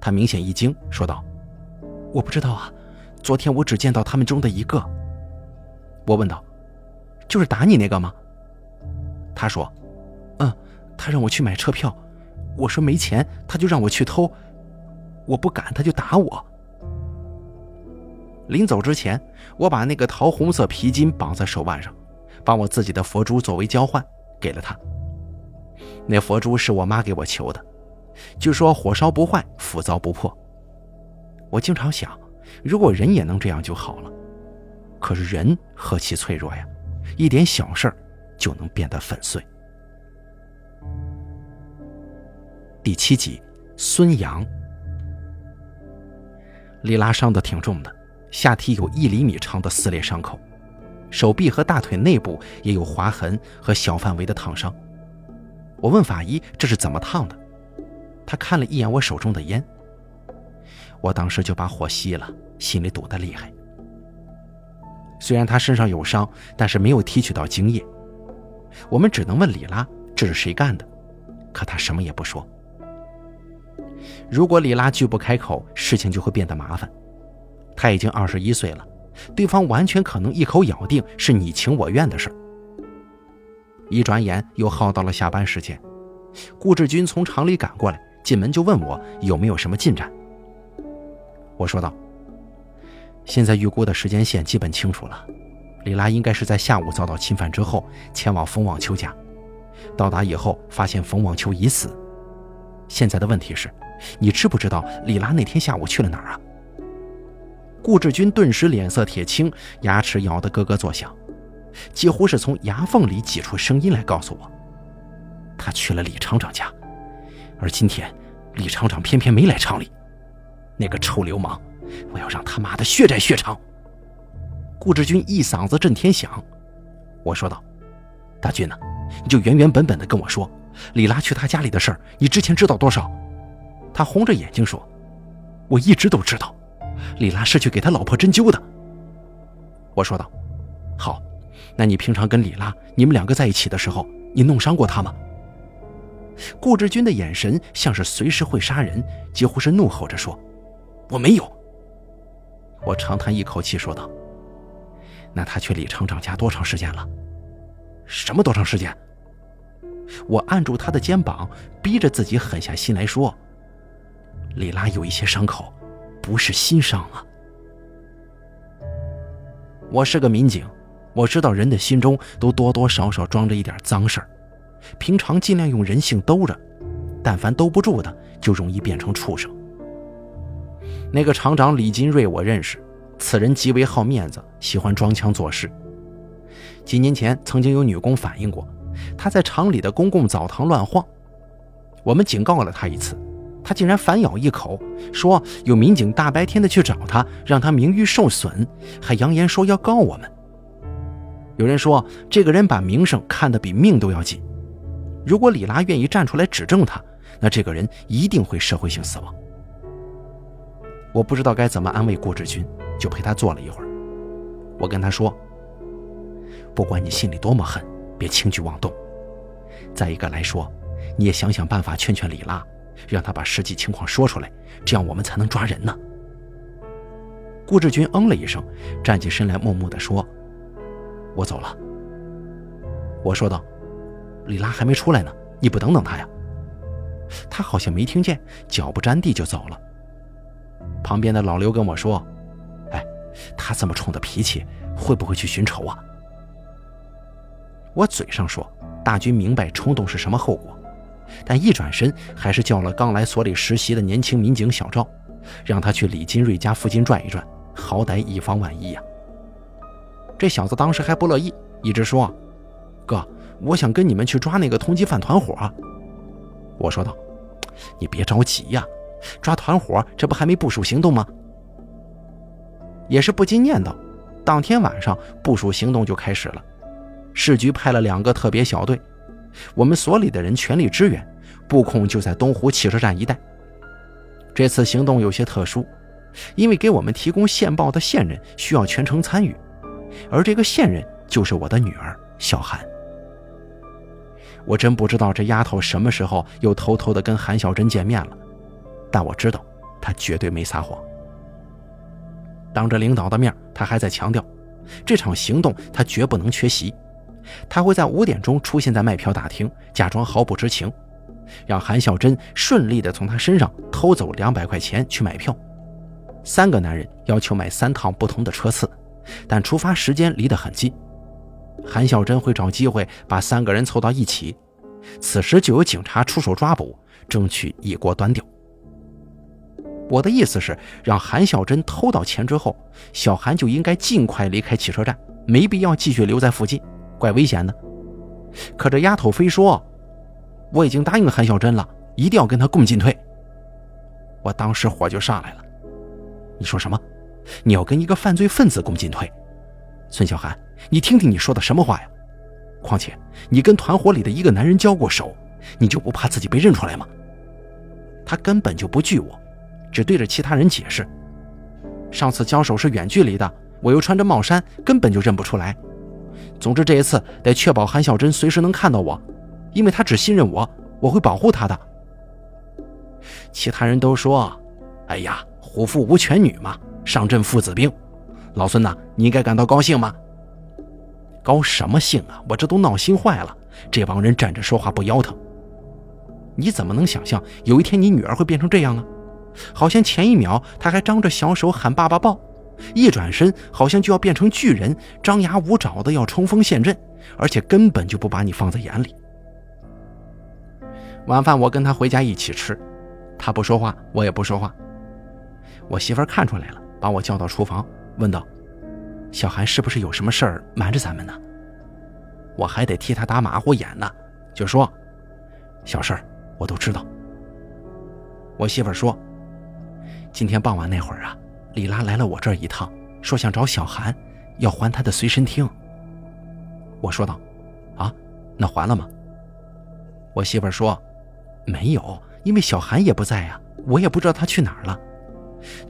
他明显一惊，说道：“我不知道啊，昨天我只见到他们中的一个。”我问道：“就是打你那个吗？”他说：“嗯，他让我去买车票，我说没钱，他就让我去偷，我不敢，他就打我。”临走之前，我把那个桃红色皮筋绑在手腕上，把我自己的佛珠作为交换给了他。那佛珠是我妈给我求的，据说火烧不坏，斧凿不破。我经常想，如果人也能这样就好了。可是人何其脆弱呀，一点小事就能变得粉碎。第七集，孙杨，李拉伤的挺重的。下体有一厘米长的撕裂伤口，手臂和大腿内部也有划痕和小范围的烫伤。我问法医这是怎么烫的，他看了一眼我手中的烟。我当时就把火熄了，心里堵得厉害。虽然他身上有伤，但是没有提取到精液。我们只能问李拉这是谁干的，可他什么也不说。如果李拉拒不开口，事情就会变得麻烦。他已经二十一岁了，对方完全可能一口咬定是你情我愿的事。一转眼又耗到了下班时间，顾志军从厂里赶过来，进门就问我有没有什么进展。我说道：“现在预估的时间线基本清楚了，李拉应该是在下午遭到侵犯之后前往冯望秋家，到达以后发现冯望秋已死。现在的问题是，你知不知道李拉那天下午去了哪儿啊？”顾志军顿时脸色铁青，牙齿咬得咯咯作响，几乎是从牙缝里挤出声音来告诉我：“他去了李厂长家，而今天李厂长偏偏没来厂里。那个臭流氓，我要让他妈的血债血偿！”顾志军一嗓子震天响。我说道：“大军呢？你就原原本本的跟我说，李拉去他家里的事儿，你之前知道多少？”他红着眼睛说：“我一直都知道。”李拉是去给他老婆针灸的。我说道：“好，那你平常跟李拉，你们两个在一起的时候，你弄伤过他吗？”顾志军的眼神像是随时会杀人，几乎是怒吼着说：“我没有。”我长叹一口气说道：“那他去李厂长家多长时间了？什么多长时间？”我按住他的肩膀，逼着自己狠下心来说：“李拉有一些伤口。”不是心伤啊！我是个民警，我知道人的心中都多多少少装着一点脏事儿，平常尽量用人性兜着，但凡兜不住的，就容易变成畜生。那个厂长李金瑞我认识，此人极为好面子，喜欢装腔作势。几年前曾经有女工反映过，他在厂里的公共澡堂乱晃，我们警告了他一次。他竟然反咬一口，说有民警大白天的去找他，让他名誉受损，还扬言说要告我们。有人说这个人把名声看得比命都要紧，如果李拉愿意站出来指证他，那这个人一定会社会性死亡。我不知道该怎么安慰顾志军，就陪他坐了一会儿。我跟他说：“不管你心里多么恨，别轻举妄动。再一个来说，你也想想办法劝劝李拉。”让他把实际情况说出来，这样我们才能抓人呢。顾志军嗯了一声，站起身来，默默地说：“我走了。”我说道：“李拉还没出来呢，你不等等他呀？”他好像没听见，脚不沾地就走了。旁边的老刘跟我说：“，他这么冲的脾气，会不会去寻仇啊？”我嘴上说：“大军明白冲动是什么后果。”但一转身，还是叫了刚来所里实习的年轻民警小赵，让他去李金瑞家附近转一转，好歹以防万一呀。这小子当时还不乐意，一直说：“哥，我想跟你们去抓那个通缉犯团伙。”我说道：“你别着急呀，抓团伙这不还没部署行动吗？”也是不禁念叨，当天晚上部署行动就开始了。市局派了两个特别小队，我们所里的人全力支援，布控就在东湖汽车站一带。这次行动有些特殊，因为给我们提供线报的线人需要全程参与，而这个线人就是我的女儿小韩。我真不知道这丫头什么时候又偷偷的跟韩小珍见面了，但我知道她绝对没撒谎。当着领导的面，他还在强调，这场行动他绝不能缺席。他会在五点钟出现在卖票大厅，假装毫不知情，让韩小珍顺利地从他身上偷走两百块钱去买票。三个男人要求买三趟不同的车次，但出发时间离得很近。韩小珍会找机会把三个人凑到一起，此时就有警察出手抓捕，争取一锅端掉。我的意思是，让韩小珍偷到钱之后，小韩就应该尽快离开汽车站，没必要继续留在附近。怪危险的，可这丫头非说，我已经答应韩小珍了，一定要跟她共进退。我当时火就上来了，你说什么？你要跟一个犯罪分子共进退？孙小涵，你听听你说的什么话呀？况且你跟团伙里的一个男人交过手，你就不怕自己被认出来吗？他根本就不惧我，只对着其他人解释，上次交手是远距离的，我又穿着帽衫，根本就认不出来。总之，这一次得确保韩小珍随时能看到我，因为她只信任我，我会保护她的。其他人都说：“哎呀，虎父无犬女嘛，上阵父子兵。”老孙呐，你应该感到高兴吗？高什么兴啊！我这都闹心坏了。这帮人站着说话不腰疼。你怎么能想象有一天你女儿会变成这样呢？好像前一秒他还张着小手喊爸爸抱。一转身，好像就要变成巨人，张牙舞爪的要冲锋陷阵，而且根本就不把你放在眼里。晚饭我跟他回家一起吃，他不说话，我也不说话。我媳妇看出来了，把我叫到厨房，问道：“小韩是不是有什么事儿瞒着咱们呢？”我还得替他打马虎眼呢，就说：“小事儿我都知道。”我媳妇说：“今天傍晚那会儿啊。”李拉来了我这儿一趟，说想找小韩，要还他的随身听。我说道：“啊，那还了吗？”我媳妇说：“没有，因为小韩也不在呀，我也不知道他去哪儿了。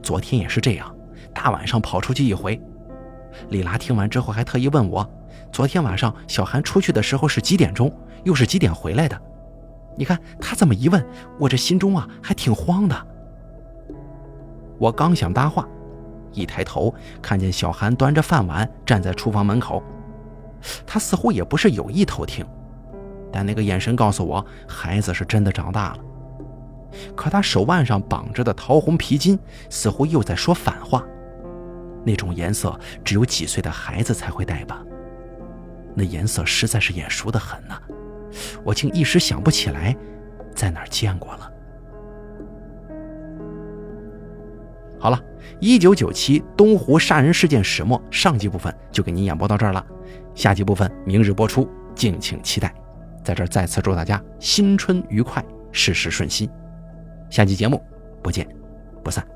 昨天也是这样，大晚上跑出去一回。李拉听完之后还特意问我，昨天晚上小韩出去的时候是几点钟，又是几点回来的？你看他这么一问，我这心中啊还挺慌的。”我刚想搭话，一抬头看见小韩端着饭碗站在厨房门口，他似乎也不是有意偷听，但那个眼神告诉我，孩子是真的长大了。可他手腕上绑着的桃红皮筋似乎又在说反话，那种颜色只有几岁的孩子才会戴吧？那颜色实在是眼熟的很呐，我竟一时想不起来在哪儿见过了。好了，一九九七东湖杀人事件始末上集部分就给您演播到这儿了，下集部分明日播出，敬请期待。在这儿再次祝大家新春愉快，事事顺心。下期节目不见不散。